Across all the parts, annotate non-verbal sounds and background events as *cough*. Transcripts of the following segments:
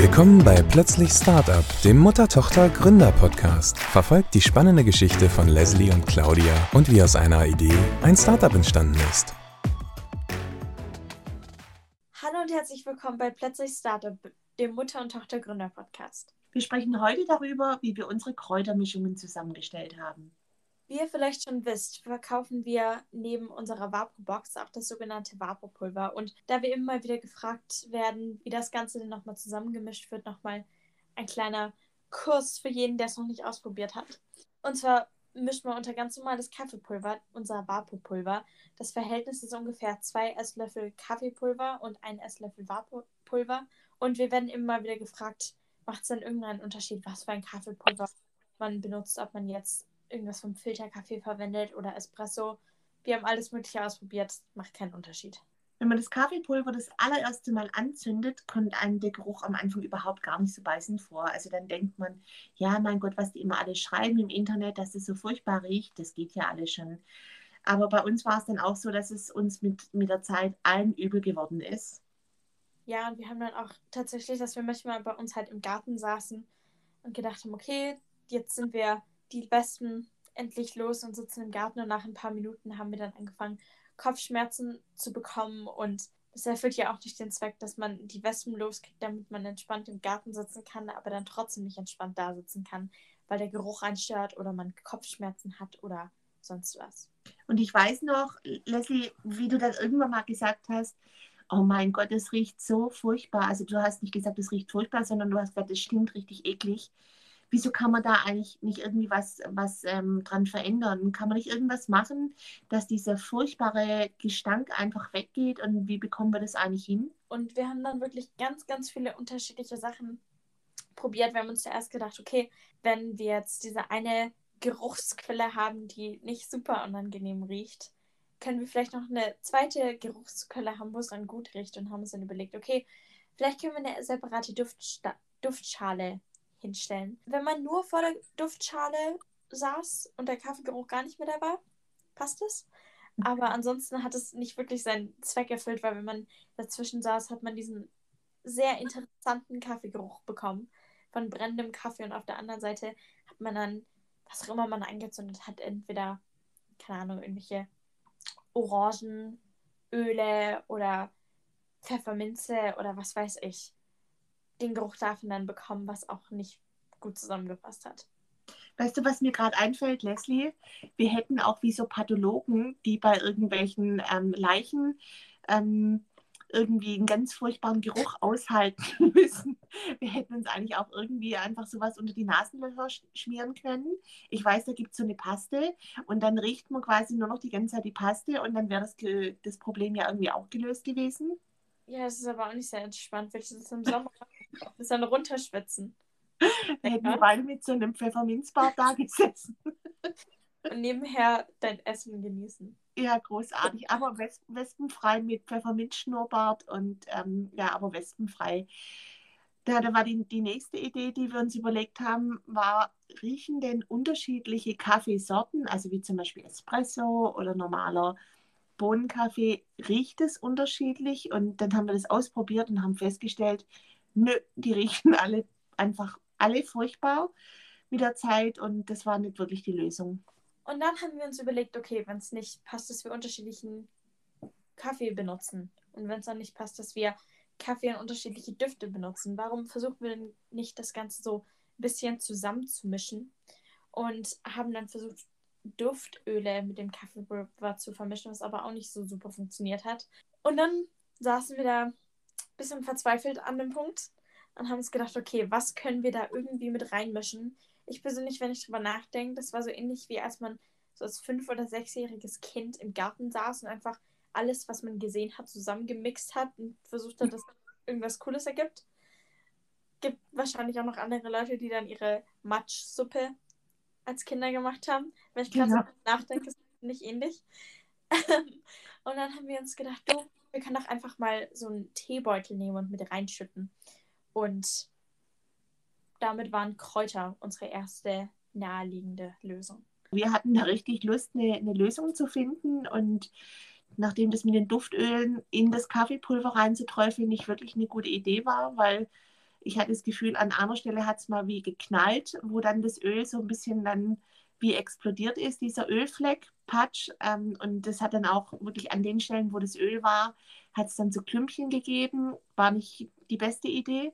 Willkommen bei Plötzlich Startup, dem Mutter-Tochter-Gründer-Podcast. Verfolgt die spannende Geschichte von Leslie und Claudia und wie aus einer Idee ein Startup entstanden ist. Hallo und herzlich willkommen bei Plötzlich Startup, dem Mutter- und Tochter-Gründer-Podcast. Wir sprechen heute darüber, wie wir unsere Kräutermischungen zusammengestellt haben. Wie ihr vielleicht schon wisst, verkaufen wir neben unserer Vapor-Box auch das sogenannte Vaporpulver. Und da wir immer wieder gefragt werden, wie das Ganze denn nochmal zusammengemischt wird, nochmal ein kleiner Kurs für jeden, der es noch nicht ausprobiert hat. Und zwar mischt man unter ganz normales Kaffeepulver unser Vaporpulver. Das Verhältnis ist ungefähr zwei Esslöffel Kaffeepulver und ein Esslöffel Vaporpulver. Und wir werden immer wieder gefragt, macht es denn irgendeinen Unterschied, was für ein Kaffeepulver man benutzt, ob man jetzt irgendwas vom Filterkaffee verwendet oder Espresso. Wir haben alles Mögliche ausprobiert, macht keinen Unterschied. Wenn man das Kaffeepulver das allererste Mal anzündet, kommt einem der Geruch am Anfang überhaupt gar nicht so beißend vor. Also dann denkt man, ja, mein Gott, was die immer alle schreiben im Internet, dass es so furchtbar riecht, das geht ja alles schon. Aber bei uns war es dann auch so, dass es uns mit, mit der Zeit allen übel geworden ist. Ja, und wir haben dann auch tatsächlich, dass wir manchmal bei uns halt im Garten saßen und gedacht haben, okay, jetzt sind wir die Wespen endlich los und sitzen im Garten und nach ein paar Minuten haben wir dann angefangen, Kopfschmerzen zu bekommen und das erfüllt ja auch nicht den Zweck, dass man die Wespen loskriegt, damit man entspannt im Garten sitzen kann, aber dann trotzdem nicht entspannt da sitzen kann, weil der Geruch einstört oder man Kopfschmerzen hat oder sonst was. Und ich weiß noch, Leslie, wie du dann irgendwann mal gesagt hast, oh mein Gott, es riecht so furchtbar. Also du hast nicht gesagt, es riecht furchtbar, sondern du hast gesagt, es stinkt richtig eklig wieso kann man da eigentlich nicht irgendwie was, was ähm, dran verändern? Kann man nicht irgendwas machen, dass dieser furchtbare Gestank einfach weggeht und wie bekommen wir das eigentlich hin? Und wir haben dann wirklich ganz, ganz viele unterschiedliche Sachen probiert. Wir haben uns zuerst gedacht, okay, wenn wir jetzt diese eine Geruchsquelle haben, die nicht super unangenehm riecht, können wir vielleicht noch eine zweite Geruchsquelle haben, wo es dann gut riecht und haben uns dann überlegt, okay, vielleicht können wir eine separate Duftsta Duftschale hinstellen. Wenn man nur vor der Duftschale saß und der Kaffeegeruch gar nicht mehr da war, passt es. Aber ansonsten hat es nicht wirklich seinen Zweck erfüllt, weil wenn man dazwischen saß, hat man diesen sehr interessanten Kaffeegeruch bekommen von brennendem Kaffee und auf der anderen Seite hat man dann, was auch immer man angezündet hat, entweder, keine Ahnung, irgendwelche Orangenöle oder Pfefferminze oder was weiß ich den Geruch davon dann bekommen, was auch nicht gut zusammengepasst hat. Weißt du, was mir gerade einfällt, Leslie? Wir hätten auch wie so Pathologen, die bei irgendwelchen ähm, Leichen ähm, irgendwie einen ganz furchtbaren Geruch aushalten *laughs* müssen. Wir hätten uns eigentlich auch irgendwie einfach sowas unter die Nasenlöcher schmieren können. Ich weiß, da gibt es so eine Paste und dann riecht man quasi nur noch die ganze Zeit die Paste und dann wäre das, das Problem ja irgendwie auch gelöst gewesen. Ja, es ist aber auch nicht sehr entspannt, weil ich das im Sommer bis dann runterschwitzen. *laughs* Wir hätten wir beide mit so einem Pfefferminzbad da gesessen. Und nebenher dein Essen genießen. Ja, großartig. Aber wes wespenfrei mit Pfefferminzschnurrbart und ähm, ja, aber wespenfrei. Da, da war die, die nächste Idee, die wir uns überlegt haben, war, riechen denn unterschiedliche Kaffeesorten, also wie zum Beispiel Espresso oder normaler Bohnenkaffee, riecht es unterschiedlich? Und dann haben wir das ausprobiert und haben festgestellt, nö, die riechen alle einfach alle furchtbar mit der Zeit und das war nicht wirklich die Lösung. Und dann haben wir uns überlegt, okay, wenn es nicht passt, dass wir unterschiedlichen Kaffee benutzen und wenn es dann nicht passt, dass wir Kaffee und unterschiedliche Düfte benutzen, warum versuchen wir denn nicht das Ganze so ein bisschen zusammenzumischen und haben dann versucht, Duftöle mit dem Kaffeepulver zu vermischen, was aber auch nicht so super funktioniert hat. Und dann saßen wir da bisschen verzweifelt an dem Punkt und haben uns gedacht, okay, was können wir da irgendwie mit reinmischen? Ich persönlich, wenn ich drüber nachdenke, das war so ähnlich wie als man so als fünf- oder sechsjähriges Kind im Garten saß und einfach alles, was man gesehen hat, zusammengemixt hat und versucht hat, dass irgendwas Cooles ergibt. Gibt wahrscheinlich auch noch andere Leute, die dann ihre Matschsuppe als Kinder gemacht haben. Wenn ich gerade ja. so nachdenke, ist das nicht ähnlich. *laughs* und dann haben wir uns gedacht, du, wir können doch einfach mal so einen Teebeutel nehmen und mit reinschütten. Und damit waren Kräuter unsere erste naheliegende Lösung. Wir hatten da richtig Lust, eine, eine Lösung zu finden und nachdem das mit den Duftölen in das Kaffeepulver reinzuträufeln nicht wirklich eine gute Idee war, weil ich hatte das Gefühl, an einer Stelle hat es mal wie geknallt, wo dann das Öl so ein bisschen dann wie explodiert ist, dieser Ölfleck, Patsch. Ähm, und das hat dann auch wirklich an den Stellen, wo das Öl war, hat es dann so Klümpchen gegeben. War nicht die beste Idee.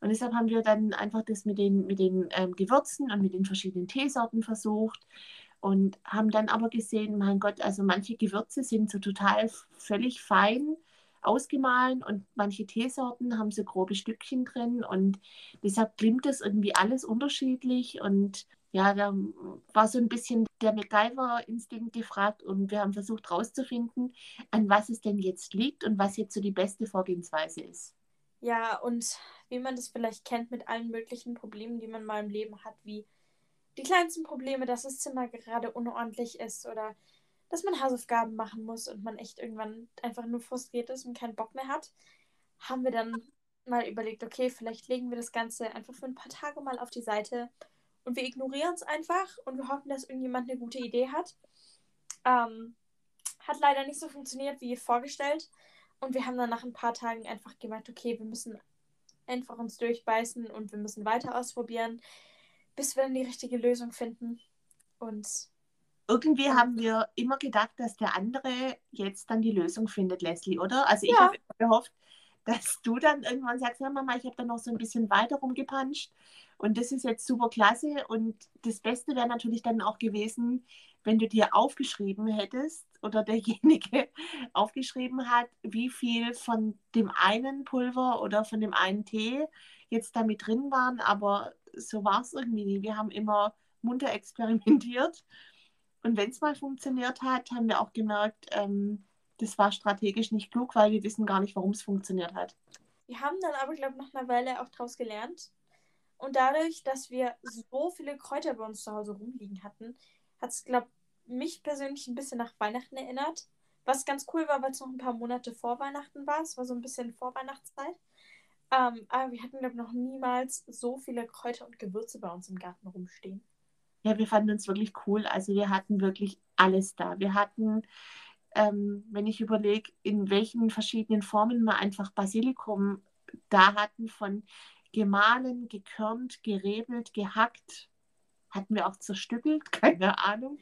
Und deshalb haben wir dann einfach das mit den, mit den ähm, Gewürzen und mit den verschiedenen Teesorten versucht und haben dann aber gesehen, mein Gott, also manche Gewürze sind so total völlig fein ausgemahlen und manche Teesorten haben so grobe Stückchen drin und deshalb klimmt das irgendwie alles unterschiedlich und ja, da war so ein bisschen der MacGyver-Instinkt gefragt und wir haben versucht herauszufinden, an was es denn jetzt liegt und was jetzt so die beste Vorgehensweise ist. Ja, und wie man das vielleicht kennt mit allen möglichen Problemen, die man mal im Leben hat, wie die kleinsten Probleme, dass das Zimmer gerade unordentlich ist oder dass man Hausaufgaben machen muss und man echt irgendwann einfach nur frustriert ist und keinen Bock mehr hat, haben wir dann mal überlegt, okay, vielleicht legen wir das Ganze einfach für ein paar Tage mal auf die Seite und wir ignorieren es einfach und wir hoffen, dass irgendjemand eine gute Idee hat. Ähm, hat leider nicht so funktioniert wie vorgestellt und wir haben dann nach ein paar Tagen einfach gemerkt, okay, wir müssen einfach uns durchbeißen und wir müssen weiter ausprobieren, bis wir dann die richtige Lösung finden. Und irgendwie haben wir immer gedacht, dass der andere jetzt dann die Lösung findet, Leslie, oder? Also ich ja. habe gehofft, dass du dann irgendwann sagst, ja Mama, ich habe da noch so ein bisschen weiter rumgepanscht und das ist jetzt super klasse und das Beste wäre natürlich dann auch gewesen, wenn du dir aufgeschrieben hättest oder derjenige *laughs* aufgeschrieben hat, wie viel von dem einen Pulver oder von dem einen Tee jetzt damit drin waren, aber so war es irgendwie nie. Wir haben immer munter experimentiert und wenn es mal funktioniert hat, haben wir auch gemerkt, ähm, das war strategisch nicht klug, weil wir wissen gar nicht, warum es funktioniert hat. Wir haben dann aber, glaube ich, nach einer Weile auch daraus gelernt. Und dadurch, dass wir so viele Kräuter bei uns zu Hause rumliegen hatten, hat es, glaube ich, mich persönlich ein bisschen nach Weihnachten erinnert. Was ganz cool war, weil es noch ein paar Monate vor Weihnachten war. Es war so ein bisschen Vorweihnachtszeit. Ähm, aber wir hatten, glaube ich, noch niemals so viele Kräuter und Gewürze bei uns im Garten rumstehen. Ja, wir fanden uns wirklich cool. Also wir hatten wirklich alles da. Wir hatten, ähm, wenn ich überlege, in welchen verschiedenen Formen wir einfach Basilikum da hatten, von gemahlen, gekörnt, gerebelt, gehackt, hatten wir auch zerstückelt, *laughs* keine Ahnung.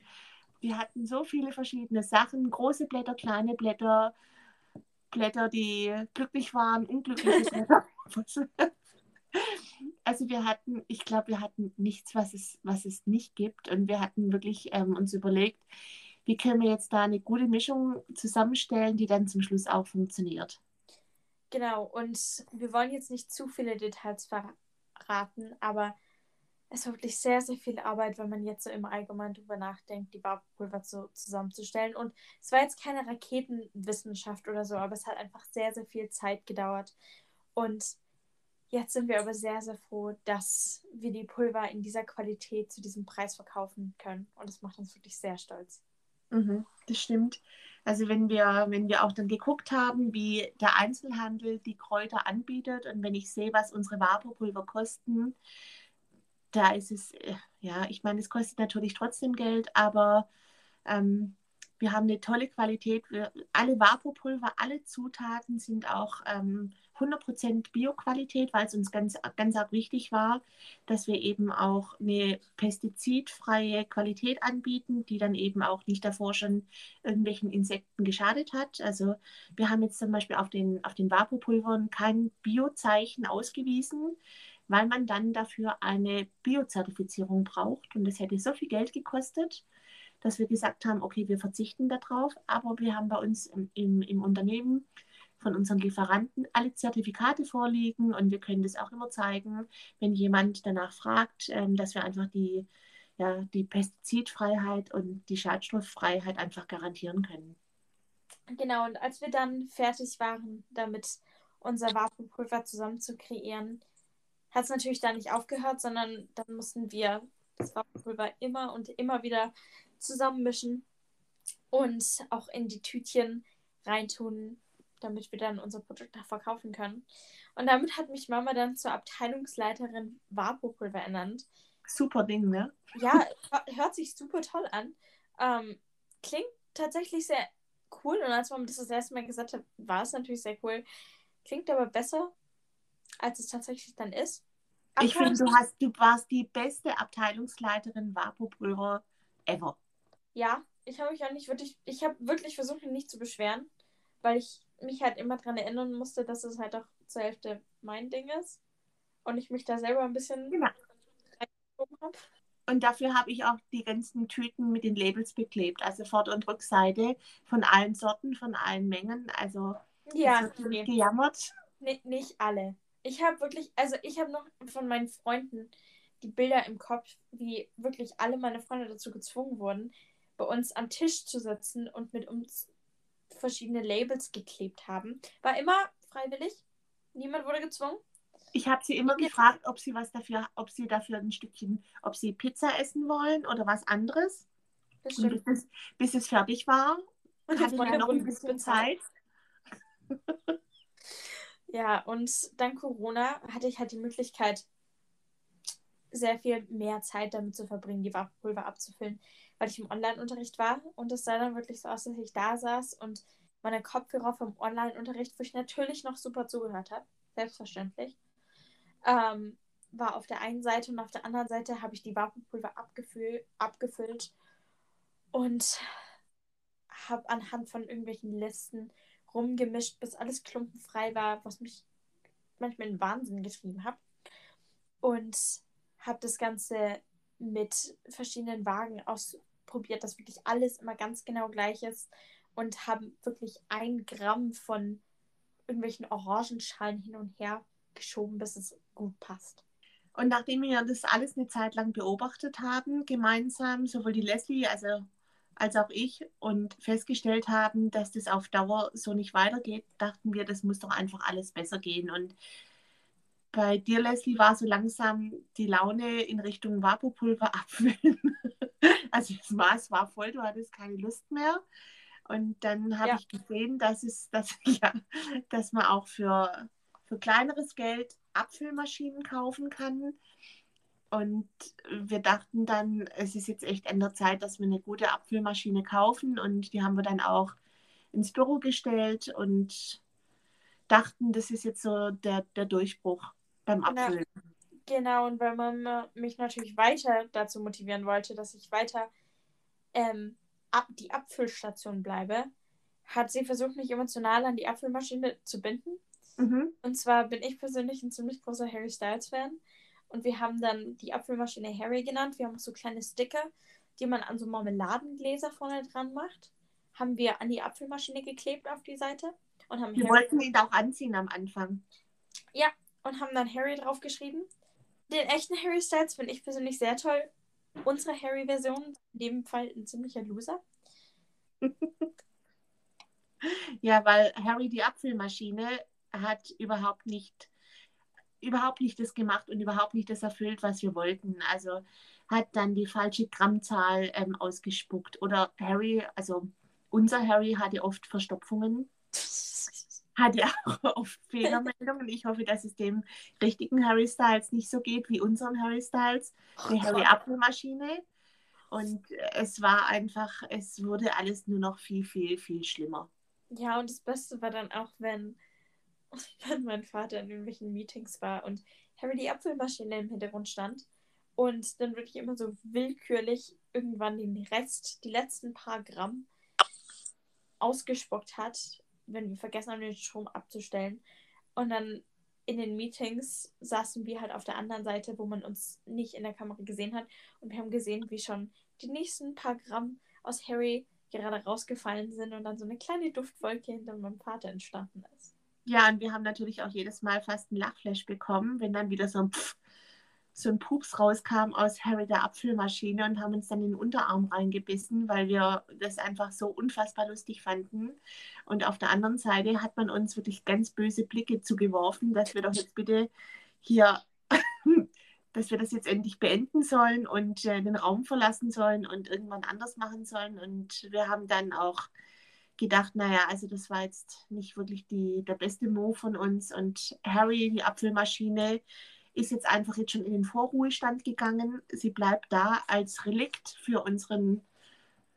Wir hatten so viele verschiedene Sachen, große Blätter, kleine Blätter, Blätter, die glücklich waren, unglückliche Blätter. *laughs* Also wir hatten, ich glaube, wir hatten nichts, was es, was es nicht gibt. Und wir hatten wirklich ähm, uns überlegt, wie können wir jetzt da eine gute Mischung zusammenstellen, die dann zum Schluss auch funktioniert. Genau, und wir wollen jetzt nicht zu viele Details verraten, aber es war wirklich sehr, sehr viel Arbeit, wenn man jetzt so im Allgemeinen drüber nachdenkt, die Barpulver so zusammenzustellen. Und es war jetzt keine Raketenwissenschaft oder so, aber es hat einfach sehr, sehr viel Zeit gedauert. Und Jetzt sind wir aber sehr, sehr froh, dass wir die Pulver in dieser Qualität zu diesem Preis verkaufen können. Und das macht uns wirklich sehr stolz. Mhm, das stimmt. Also wenn wir, wenn wir auch dann geguckt haben, wie der Einzelhandel die Kräuter anbietet und wenn ich sehe, was unsere Vaporpulver kosten, da ist es, äh, ja, ich meine, es kostet natürlich trotzdem Geld, aber ähm, wir haben eine tolle Qualität. Wir, alle Vaporpulver, alle Zutaten sind auch ähm, 100% Bioqualität, weil es uns ganz, ganz arg wichtig war, dass wir eben auch eine pestizidfreie Qualität anbieten, die dann eben auch nicht davor schon irgendwelchen Insekten geschadet hat. Also wir haben jetzt zum Beispiel auf den, auf den Vapopulvern kein Biozeichen ausgewiesen, weil man dann dafür eine Biozertifizierung braucht und das hätte so viel Geld gekostet dass wir gesagt haben, okay, wir verzichten darauf, aber wir haben bei uns im, im, im Unternehmen von unseren Lieferanten alle Zertifikate vorliegen und wir können das auch immer zeigen, wenn jemand danach fragt, ähm, dass wir einfach die, ja, die Pestizidfreiheit und die Schadstofffreiheit einfach garantieren können. Genau, und als wir dann fertig waren, damit unser Vakuumpulver zusammen zu kreieren, hat es natürlich da nicht aufgehört, sondern dann mussten wir das Vakuumpulver immer und immer wieder zusammenmischen und auch in die Tütchen reintun, damit wir dann unser Produkt auch verkaufen können. Und damit hat mich Mama dann zur Abteilungsleiterin Vapopulver ernannt. Super Ding, ne? Ja, hört sich super toll an. Ähm, klingt tatsächlich sehr cool. Und als Mama das das erste Mal gesagt hat, war es natürlich sehr cool. Klingt aber besser, als es tatsächlich dann ist. ich finde, du hast, du warst die beste Abteilungsleiterin Vapopulver ever. Ja, ich habe mich auch nicht wirklich, ich habe wirklich versucht, mich nicht zu beschweren, weil ich mich halt immer daran erinnern musste, dass es halt auch zur Hälfte mein Ding ist. Und ich mich da selber ein bisschen genau. habe. Und dafür habe ich auch die ganzen Tüten mit den Labels beklebt. Also Vorder- und Rückseite von allen Sorten, von allen Mengen. Also ja, nee. gejammert. Nee, nicht alle. Ich habe wirklich, also ich habe noch von meinen Freunden die Bilder im Kopf, wie wirklich alle meine Freunde dazu gezwungen wurden, bei uns am Tisch zu sitzen und mit uns verschiedene Labels geklebt haben. War immer freiwillig. Niemand wurde gezwungen. Ich habe sie immer gefragt, ob sie was dafür, ob sie dafür ein Stückchen, ob sie Pizza essen wollen oder was anderes. Bis es, bis, es, fertig war, und hatte ich ja noch ein bisschen Zeit. ja, und dank Corona hatte ich halt die Möglichkeit, sehr viel mehr Zeit damit zu verbringen, die Waffenpulver abzufüllen, weil ich im Online-Unterricht war und es sah dann wirklich so aus, dass ich da saß und meine Kopfhörer vom Online-Unterricht, wo ich natürlich noch super zugehört habe, selbstverständlich, ähm, war auf der einen Seite und auf der anderen Seite habe ich die Vakuumpulver abgefüll, abgefüllt und habe anhand von irgendwelchen Listen rumgemischt, bis alles klumpenfrei war, was mich manchmal in Wahnsinn getrieben hat. Und habe das Ganze mit verschiedenen Wagen ausprobiert, dass wirklich alles immer ganz genau gleich ist und haben wirklich ein Gramm von irgendwelchen Orangenschalen hin und her geschoben, bis es gut passt. Und nachdem wir das alles eine Zeit lang beobachtet haben, gemeinsam, sowohl die Leslie also, als auch ich, und festgestellt haben, dass das auf Dauer so nicht weitergeht, dachten wir, das muss doch einfach alles besser gehen. Und bei dir, Leslie, war so langsam die Laune in Richtung Vapopulver abfüllen. *laughs* also das Maß war voll, du hattest keine Lust mehr. Und dann habe ja. ich gesehen, dass, es, *laughs* dass, ja, dass man auch für, für kleineres Geld Abfüllmaschinen kaufen kann. Und wir dachten dann, es ist jetzt echt an der Zeit, dass wir eine gute Abfüllmaschine kaufen. Und die haben wir dann auch ins Büro gestellt und dachten, das ist jetzt so der, der Durchbruch beim Abfüllen. Genau, und weil man mich natürlich weiter dazu motivieren wollte, dass ich weiter ähm, ab, die Abfüllstation bleibe, hat sie versucht, mich emotional an die Abfüllmaschine zu binden. Mhm. Und zwar bin ich persönlich ein ziemlich großer Harry Styles-Fan. Und wir haben dann die Abfüllmaschine Harry genannt. Wir haben auch so kleine Sticker, die man an so Marmeladengläser vorne dran macht. Haben wir an die Abfüllmaschine geklebt auf die Seite. Und haben wir Harry wollten ihn auch anziehen am Anfang. Ja, und haben dann Harry draufgeschrieben. Den echten Harry Styles finde ich persönlich sehr toll unsere Harry-Version, in dem Fall ein ziemlicher Loser. *laughs* ja, weil Harry die Apfelmaschine hat überhaupt nicht überhaupt nicht das gemacht und überhaupt nicht das erfüllt, was wir wollten. Also hat dann die falsche Grammzahl ähm, ausgespuckt. Oder Harry, also unser Harry hatte oft Verstopfungen hat ja *laughs* auch oft Fehlermeldungen. Ich hoffe, dass es dem richtigen Harry Styles nicht so geht wie unserem Harry Styles, der Harry Apfelmaschine. Und es war einfach, es wurde alles nur noch viel, viel, viel schlimmer. Ja, und das Beste war dann auch, wenn, *laughs* wenn mein Vater in irgendwelchen Meetings war und Harry die Apfelmaschine im Hintergrund stand und dann wirklich immer so willkürlich irgendwann den Rest, die letzten paar Gramm ausgespuckt hat wenn wir vergessen haben, den Strom abzustellen. Und dann in den Meetings saßen wir halt auf der anderen Seite, wo man uns nicht in der Kamera gesehen hat. Und wir haben gesehen, wie schon die nächsten paar Gramm aus Harry gerade rausgefallen sind und dann so eine kleine Duftwolke hinter meinem Vater entstanden ist. Ja, und wir haben natürlich auch jedes Mal fast ein Lachflash bekommen, wenn dann wieder so ein Pfff so ein Pups rauskam aus Harry der Apfelmaschine und haben uns dann in den Unterarm reingebissen, weil wir das einfach so unfassbar lustig fanden. Und auf der anderen Seite hat man uns wirklich ganz böse Blicke zugeworfen, dass wir doch jetzt bitte hier, *laughs* dass wir das jetzt endlich beenden sollen und äh, den Raum verlassen sollen und irgendwann anders machen sollen. Und wir haben dann auch gedacht, naja, also das war jetzt nicht wirklich die, der beste Move von uns. Und Harry, die Apfelmaschine, ist jetzt einfach jetzt schon in den Vorruhestand gegangen. Sie bleibt da als Relikt für, unseren,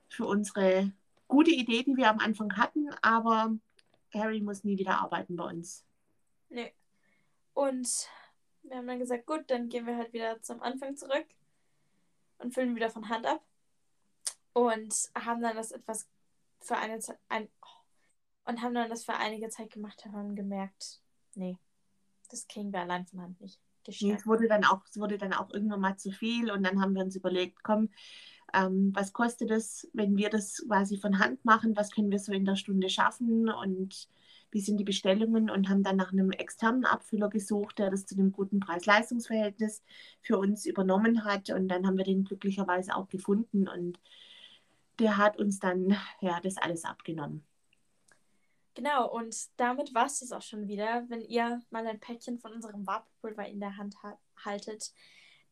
für unsere gute Idee, die wir am Anfang hatten, aber Harry muss nie wieder arbeiten bei uns. Nee. Und wir haben dann gesagt, gut, dann gehen wir halt wieder zum Anfang zurück und füllen wieder von Hand ab. Und haben dann das etwas für eine Zeit ein, und haben dann das für einige Zeit gemacht und haben gemerkt, nee, das kriegen wir allein von Hand nicht. Nee, es wurde dann auch, es wurde dann auch irgendwann mal zu viel und dann haben wir uns überlegt, komm, ähm, was kostet es, wenn wir das quasi von Hand machen, was können wir so in der Stunde schaffen und wie sind die Bestellungen und haben dann nach einem externen Abfüller gesucht, der das zu einem guten Preis-Leistungs-Verhältnis für uns übernommen hat und dann haben wir den glücklicherweise auch gefunden und der hat uns dann ja das alles abgenommen. Genau, und damit war es das auch schon wieder. Wenn ihr mal ein Päckchen von unserem Vaporpulver in der Hand ha haltet,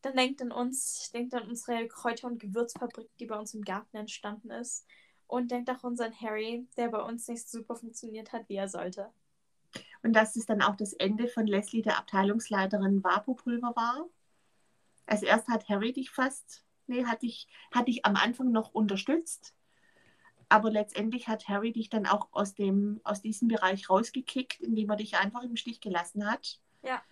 dann denkt an uns, denkt an unsere Kräuter- und Gewürzfabrik, die bei uns im Garten entstanden ist. Und denkt auch an unseren Harry, der bei uns nicht super funktioniert hat, wie er sollte. Und dass es dann auch das Ende von Leslie, der Abteilungsleiterin Vapopulver war. Also erst hat Harry dich fast, nee, hat dich, hat dich am Anfang noch unterstützt. Aber letztendlich hat Harry dich dann auch aus, dem, aus diesem Bereich rausgekickt, indem er dich einfach im Stich gelassen hat. Ja.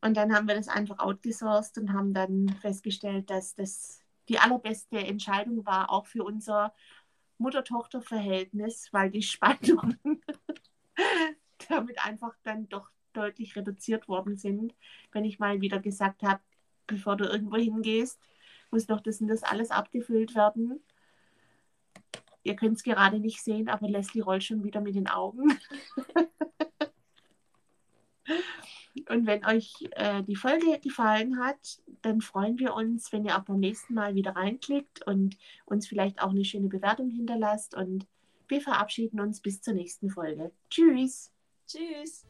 Und dann haben wir das einfach outgesourced und haben dann festgestellt, dass das die allerbeste Entscheidung war, auch für unser Mutter-Tochter-Verhältnis, weil die Spannungen *laughs* damit einfach dann doch deutlich reduziert worden sind. Wenn ich mal wieder gesagt habe, bevor du irgendwo hingehst, muss doch das und das alles abgefüllt werden. Ihr könnt es gerade nicht sehen, aber Leslie rollt schon wieder mit den Augen. *laughs* Und wenn euch äh, die Folge gefallen hat, dann freuen wir uns, wenn ihr auch beim nächsten Mal wieder reinklickt und uns vielleicht auch eine schöne Bewertung hinterlasst. Und wir verabschieden uns bis zur nächsten Folge. Tschüss. Tschüss.